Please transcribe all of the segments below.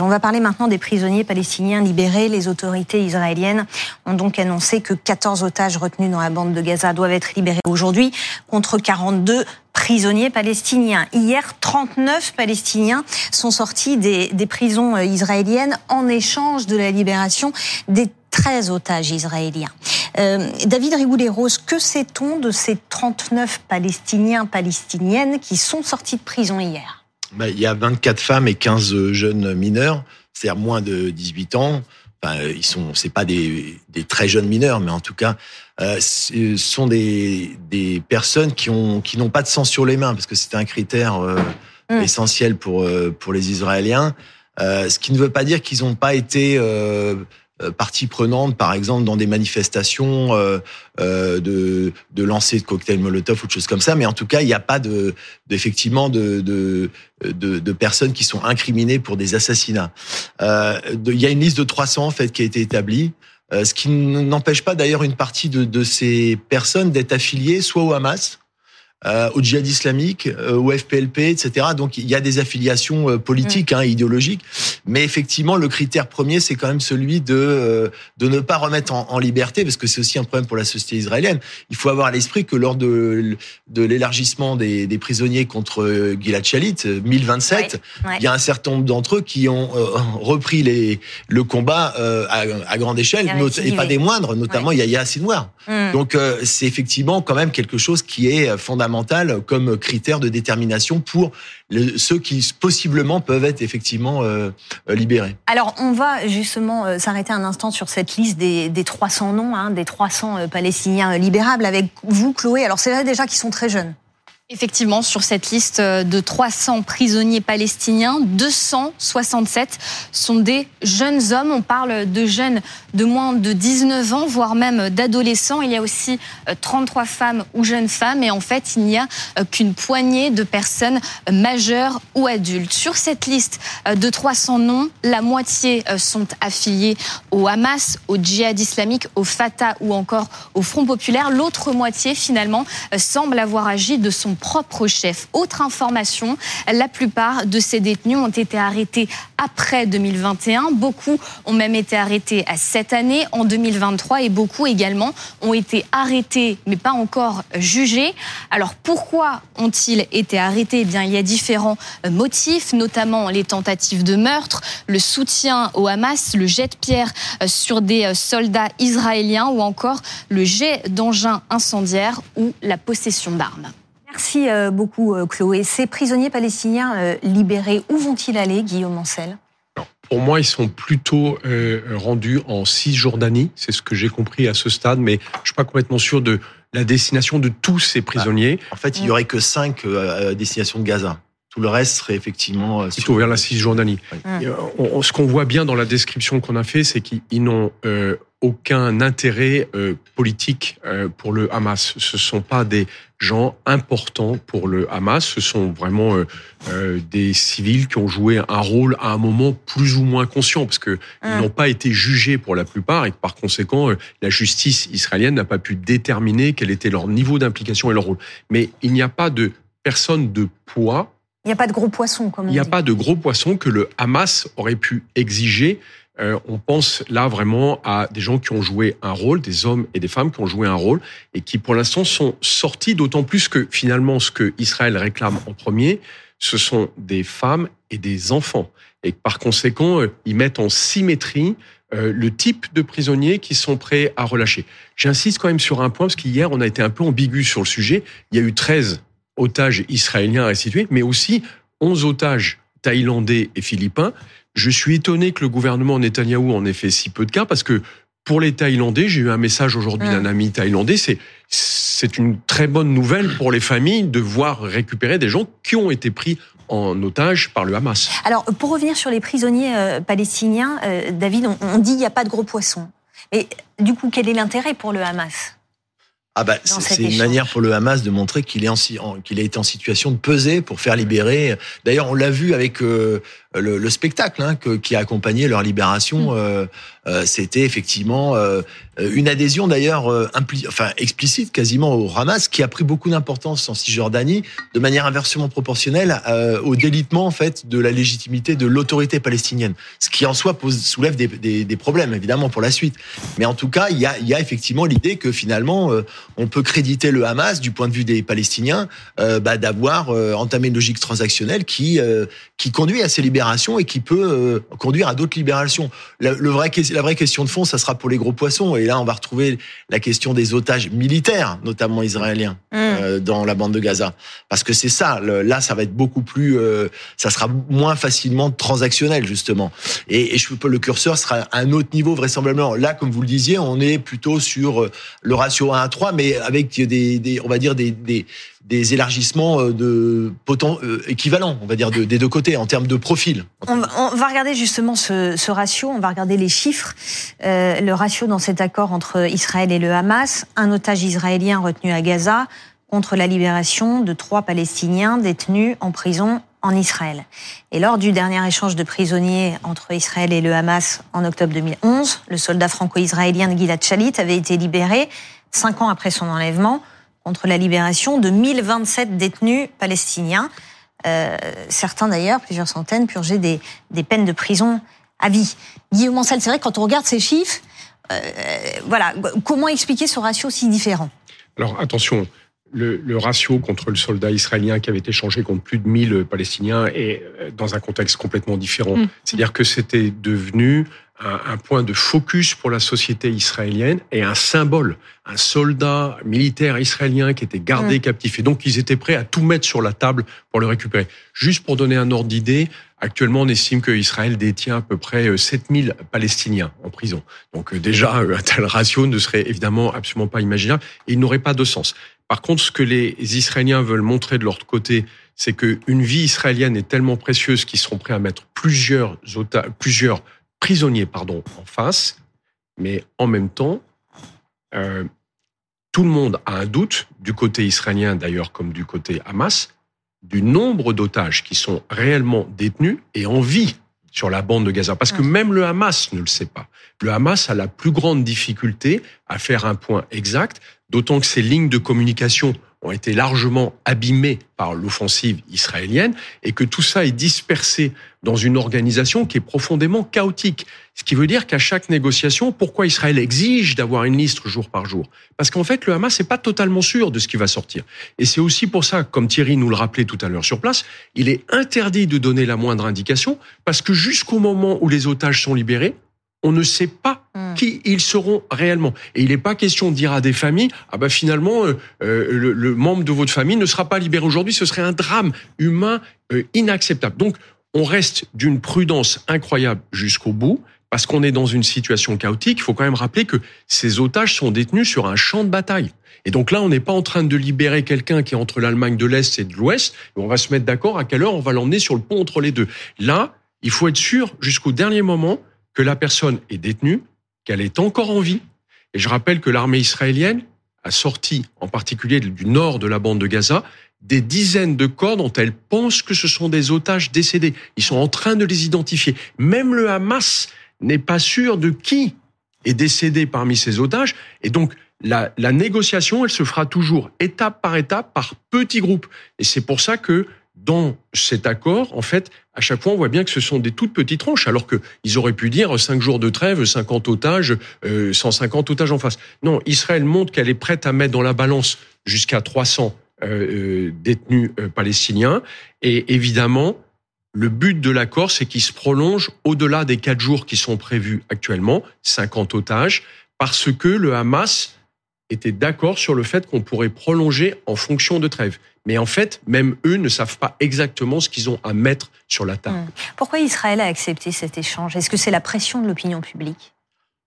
On va parler maintenant des prisonniers palestiniens libérés. Les autorités israéliennes ont donc annoncé que 14 otages retenus dans la bande de Gaza doivent être libérés aujourd'hui contre 42 prisonniers palestiniens. Hier, 39 Palestiniens sont sortis des, prisons euh, israéliennes en échange de la libération des 13 otages israéliens. Euh, David Rigoulet-Rose, que sait-on de ces 39 Palestiniens, Palestiniennes qui sont sortis de prison hier? Bah, il y a 24 femmes et 15 jeunes mineurs, c'est-à-dire moins de 18 ans. Enfin, ils sont, c'est pas des, des, très jeunes mineurs, mais en tout cas, euh, ce sont des, des personnes qui ont, qui n'ont pas de sang sur les mains, parce que c'est un critère euh, mmh. essentiel pour euh, pour les Israéliens. Euh, ce qui ne veut pas dire qu'ils n'ont pas été euh, euh, partie prenante, par exemple, dans des manifestations euh, euh, de, de lancer de cocktails Molotov ou de choses comme ça. Mais en tout cas, il n'y a pas de, effectivement de, de, de, personnes qui sont incriminées pour des assassinats. Euh, il y a une liste de 300 en fait qui a été établie. ce qui n'empêche pas d'ailleurs une partie de, de ces personnes d'être affiliées soit au Hamas, euh, au djihad islamique, euh, au FPLP, etc. Donc il y a des affiliations euh, politiques, mm. hein, idéologiques, mais effectivement le critère premier c'est quand même celui de euh, de ne pas remettre en, en liberté, parce que c'est aussi un problème pour la société israélienne. Il faut avoir à l'esprit que lors de de l'élargissement des, des, prisonniers contre Gilad Shalit, 1027, il y a un certain nombre d'entre eux qui ont repris les le combat à, à, grande échelle, et pas des moindres, notamment il y a Yahya Sinwar. Mm. Donc c'est effectivement quand même quelque chose qui est fondamental comme critère de détermination pour ceux qui possiblement peuvent être effectivement euh, euh, libérés. Alors on va justement euh, s'arrêter un instant sur cette liste des, des 300 noms, hein, des 300 Palestiniens libérables avec vous, Chloé. Alors c'est vrai déjà qu'ils sont très jeunes. Effectivement, sur cette liste de 300 prisonniers palestiniens, 267 sont des jeunes hommes. On parle de jeunes de moins de 19 ans, voire même d'adolescents. Il y a aussi 33 femmes ou jeunes femmes. Et en fait, il n'y a qu'une poignée de personnes majeures ou adultes. Sur cette liste de 300 noms, la moitié sont affiliés au Hamas, au djihad islamique, au Fatah ou encore au Front populaire. L'autre moitié, finalement, semble avoir agi de son propre chef. Autre information, la plupart de ces détenus ont été arrêtés après 2021. Beaucoup ont même été arrêtés à cette année, en 2023, et beaucoup également ont été arrêtés, mais pas encore jugés. Alors pourquoi ont-ils été arrêtés? Eh bien, il y a différents motifs, notamment les tentatives de meurtre, le soutien au Hamas, le jet de pierre sur des soldats israéliens ou encore le jet d'engins incendiaires ou la possession d'armes. Merci euh, beaucoup, euh, Chloé. Ces prisonniers palestiniens euh, libérés, où vont-ils aller, Guillaume Ancel pour moi, ils sont plutôt rendus en Cisjordanie. C'est ce que j'ai compris à ce stade, mais je suis pas complètement sûr de la destination de tous ces prisonniers. Bah, en fait, il y aurait que cinq destinations de Gaza. Tout le reste serait effectivement plutôt vers la Cisjordanie. ce qu'on voit bien dans la description qu'on a fait, c'est qu'ils n'ont aucun intérêt politique pour le Hamas. Ce sont pas des gens importants pour le Hamas. Ce sont vraiment euh, euh, des civils qui ont joué un rôle à un moment plus ou moins conscient, parce que ils hum. n'ont pas été jugés pour la plupart, et que par conséquent, euh, la justice israélienne n'a pas pu déterminer quel était leur niveau d'implication et leur rôle. Mais il n'y a pas de personne de poids. Il n'y a pas de gros poissons, comme on Il n'y a pas de gros poissons que le Hamas aurait pu exiger euh, on pense là vraiment à des gens qui ont joué un rôle, des hommes et des femmes qui ont joué un rôle et qui pour l'instant sont sortis d'autant plus que finalement ce que Israël réclame en premier, ce sont des femmes et des enfants. Et par conséquent, euh, ils mettent en symétrie euh, le type de prisonniers qui sont prêts à relâcher. J'insiste quand même sur un point, parce qu'hier, on a été un peu ambigu sur le sujet. Il y a eu 13 otages israéliens restitués, mais aussi 11 otages thaïlandais et philippins. Je suis étonné que le gouvernement Netanyahou en ait fait si peu de cas parce que pour les Thaïlandais, j'ai eu un message aujourd'hui d'un ami thaïlandais, c'est c'est une très bonne nouvelle pour les familles de voir récupérer des gens qui ont été pris en otage par le Hamas. Alors, pour revenir sur les prisonniers euh, palestiniens, euh, David, on, on dit qu'il n'y a pas de gros poissons. Et du coup, quel est l'intérêt pour le Hamas? Ah bah, c'est une manière pour le Hamas de montrer qu'il est en, qu'il a été en situation de peser pour faire libérer. D'ailleurs, on l'a vu avec euh, le, le spectacle hein, que, qui a accompagné leur libération. Mm. Euh, c'était effectivement une adhésion d'ailleurs enfin explicite quasiment au Hamas, qui a pris beaucoup d'importance en Cisjordanie, de manière inversement proportionnelle au délitement en fait de la légitimité de l'autorité palestinienne, ce qui en soi pose, soulève des, des, des, problèmes évidemment pour la suite. Mais en tout cas, il y a, il y a effectivement l'idée que finalement on peut créditer le Hamas du point de vue des Palestiniens bah, d'avoir entamé une logique transactionnelle qui qui conduit à ces libérations et qui peut euh, conduire à d'autres libérations. Le, vrai, la vraie question de fond, ça sera pour les gros poissons. Et là, on va retrouver la question des otages militaires, notamment israéliens, mm. euh, dans la bande de Gaza. Parce que c'est ça. là, ça va être beaucoup plus, euh, ça sera moins facilement transactionnel justement. Et, et je peux le curseur sera à un autre niveau vraisemblablement. Là, comme vous le disiez, on est plutôt sur le ratio 1 à 3, mais avec des, on va dire des, des élargissements euh, de euh, équivalents, on va dire, des deux côtés en termes de profil. On, va regarder justement ce, ratio, on va regarder les chiffres. Euh, le ratio dans cet accord entre Israël et le Hamas, un otage israélien retenu à Gaza contre la libération de trois Palestiniens détenus en prison en Israël. Et lors du dernier échange de prisonniers entre Israël et le Hamas en octobre 2011, le soldat franco-israélien Gilad Shalit avait été libéré cinq ans après son enlèvement contre la libération de 1027 détenus palestiniens. Euh, certains d'ailleurs, plusieurs centaines, purgeaient des, des, peines de prison à vie. Guillaume Ancel, c'est vrai, quand on regarde ces chiffres, euh, voilà, comment expliquer ce ratio si différent? Alors attention, le, le, ratio contre le soldat israélien qui avait été changé contre plus de 1000 Palestiniens est euh, dans un contexte complètement différent. Mmh. C'est-à-dire que c'était devenu un, point de focus pour la société israélienne et un symbole, un soldat militaire israélien qui était gardé mm. captif. Et donc, ils étaient prêts à tout mettre sur la table pour le récupérer. Juste pour donner un ordre d'idée, actuellement, on estime que Israël détient à peu près 7000 euh, Palestiniens en prison. Donc, euh, déjà, euh, un tel ratio ne serait évidemment absolument pas imaginable et il n'aurait pas de sens. Par contre, ce que les Israéliens veulent montrer de leur côté, c'est qu'une vie israélienne est tellement précieuse qu'ils seront prêts à mettre plusieurs, plusieurs prisonniers pardon, en face, mais en même temps, euh, tout le monde a un doute, du côté israélien d'ailleurs comme du côté Hamas, du nombre d'otages qui sont réellement détenus et en vie sur la bande de Gaza. Parce que même le Hamas ne le sait pas. Le Hamas a la plus grande difficulté à faire un point exact, d'autant que ces lignes de communication ont été largement abîmés par l'offensive israélienne et que tout ça est dispersé dans une organisation qui est profondément chaotique. Ce qui veut dire qu'à chaque négociation, pourquoi Israël exige d'avoir une liste jour par jour? Parce qu'en fait, le Hamas n'est pas totalement sûr de ce qui va sortir. Et c'est aussi pour ça, comme Thierry nous le rappelait tout à l'heure sur place, il est interdit de donner la moindre indication parce que jusqu'au moment où les otages sont libérés, on ne sait pas hmm. qui ils seront réellement. Et il n'est pas question de dire à des familles, ah bah finalement, euh, euh, le, membre de votre famille ne sera pas libéré aujourd'hui, ce serait un drame humain euh, inacceptable. Donc, on reste d'une prudence incroyable jusqu'au bout, parce qu'on est dans une situation chaotique. Il faut quand même rappeler que ces otages sont détenus sur un champ de bataille. Et donc là, on n'est pas en train de libérer quelqu'un qui est entre l'Allemagne de l'Est et de l'Ouest. On va se mettre d'accord à quelle heure on va l'emmener sur le pont entre les deux. Là, il faut être sûr jusqu'au dernier moment que la personne est détenue, qu'elle est encore en vie. Et je rappelle que l'armée israélienne a sorti, en particulier du nord de la bande de Gaza, des dizaines de corps dont elle pense que ce sont des otages décédés. Ils sont en train de les identifier. Même le Hamas n'est pas sûr de qui est décédé parmi ces otages. Et donc, la, la négociation, elle se fera toujours étape par étape, par petits groupes. Et c'est pour ça que dans cet accord, en fait, à chaque fois, on voit bien que ce sont des toutes petites tranches, alors qu'ils auraient pu dire 5 jours de trêve, 50 otages, 150 euh, otages en face. Non, Israël montre qu'elle est prête à mettre dans la balance jusqu'à 300 euh, euh, détenus palestiniens. Et évidemment, le but de l'accord, c'est qu'il se prolonge au-delà des 4 jours qui sont prévus actuellement, 50 otages, parce que le Hamas était d'accord sur le fait qu'on pourrait prolonger en fonction de trêve. Mais en fait, même eux ne savent pas exactement ce qu'ils ont à mettre sur la table. Hmm. Pourquoi Israël a accepté cet échange? Est-ce que c'est la pression de l'opinion publique?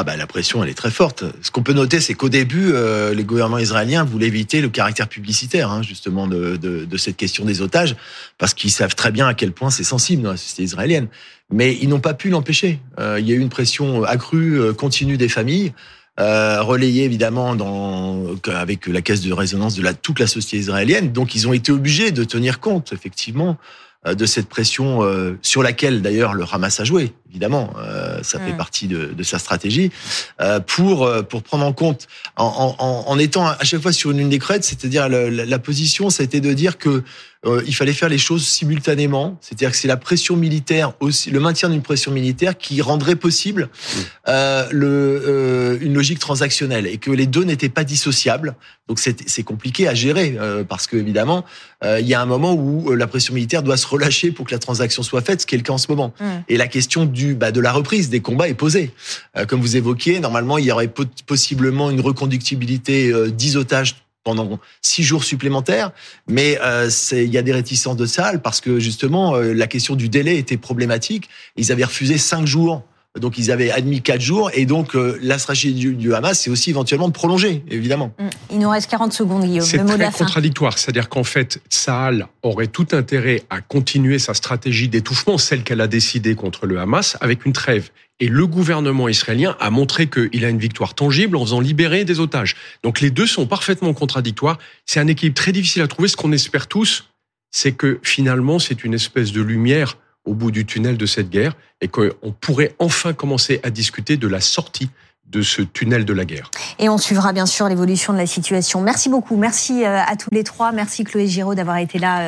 Ah bah la pression elle est très forte. Ce qu'on peut noter c'est qu'au début euh, les gouvernements israéliens voulaient éviter le caractère publicitaire hein, justement de, de, de, cette question des otages parce qu'ils savent très bien à quel point c'est sensible dans la société israélienne. Mais ils n'ont pas pu l'empêcher. Euh, il y a eu une pression accrue euh, continue des familles euh, relayé évidemment dans, avec la caisse de résonance de la, toute la société israélienne. Donc ils ont été obligés de tenir compte effectivement euh, de cette pression euh, sur laquelle d'ailleurs le Hamas a joué, évidemment, euh, ça fait partie de, de sa stratégie, euh, pour euh, pour prendre en compte, en, en, en étant à chaque fois sur une ligne des crêtes, c'est-à-dire la, la position, ça a été de dire que euh, il fallait faire les choses simultanément, c'est-à-dire que c'est la pression militaire aussi, le maintien d'une pression militaire qui rendrait possible euh, le, euh, une logique transactionnelle et que les deux n'étaient pas dissociables. Donc c'est c'est compliqué à gérer euh, parce que évidemment euh, il y a un moment où la pression militaire doit se relâcher pour que la transaction soit faite, ce qui est le cas en ce moment. Mm. Et la question du bah, de la reprise des combats est posée. Euh, comme vous évoquiez, normalement il y aurait po- possiblement une reconductibilité euh, 10 otages pendant six jours supplémentaires, mais euh, il y a des réticences de salle parce que justement euh, la question du délai était problématique. Ils avaient refusé cinq jours. Donc ils avaient admis quatre jours et donc euh, la stratégie du, du Hamas c'est aussi éventuellement de prolonger évidemment. Mm. Il nous reste 40 secondes, Guillaume. C'est très contradictoire. C'est-à-dire qu'en fait, Tsahal aurait tout intérêt à continuer sa stratégie d'étouffement, celle qu'elle a décidée contre le Hamas, avec une trêve. Et le gouvernement israélien a montré qu'il a une victoire tangible en faisant libérer des otages. Donc les deux sont parfaitement contradictoires. C'est un équilibre très difficile à trouver. Ce qu'on espère tous, c'est que finalement, c'est une espèce de lumière au bout du tunnel de cette guerre et qu'on pourrait enfin commencer à discuter de la sortie de ce tunnel de la guerre. Et on suivra bien sûr l'évolution de la situation. Merci beaucoup. Merci euh, à tous les trois. Merci Chloé Giraud d'avoir été là. euh,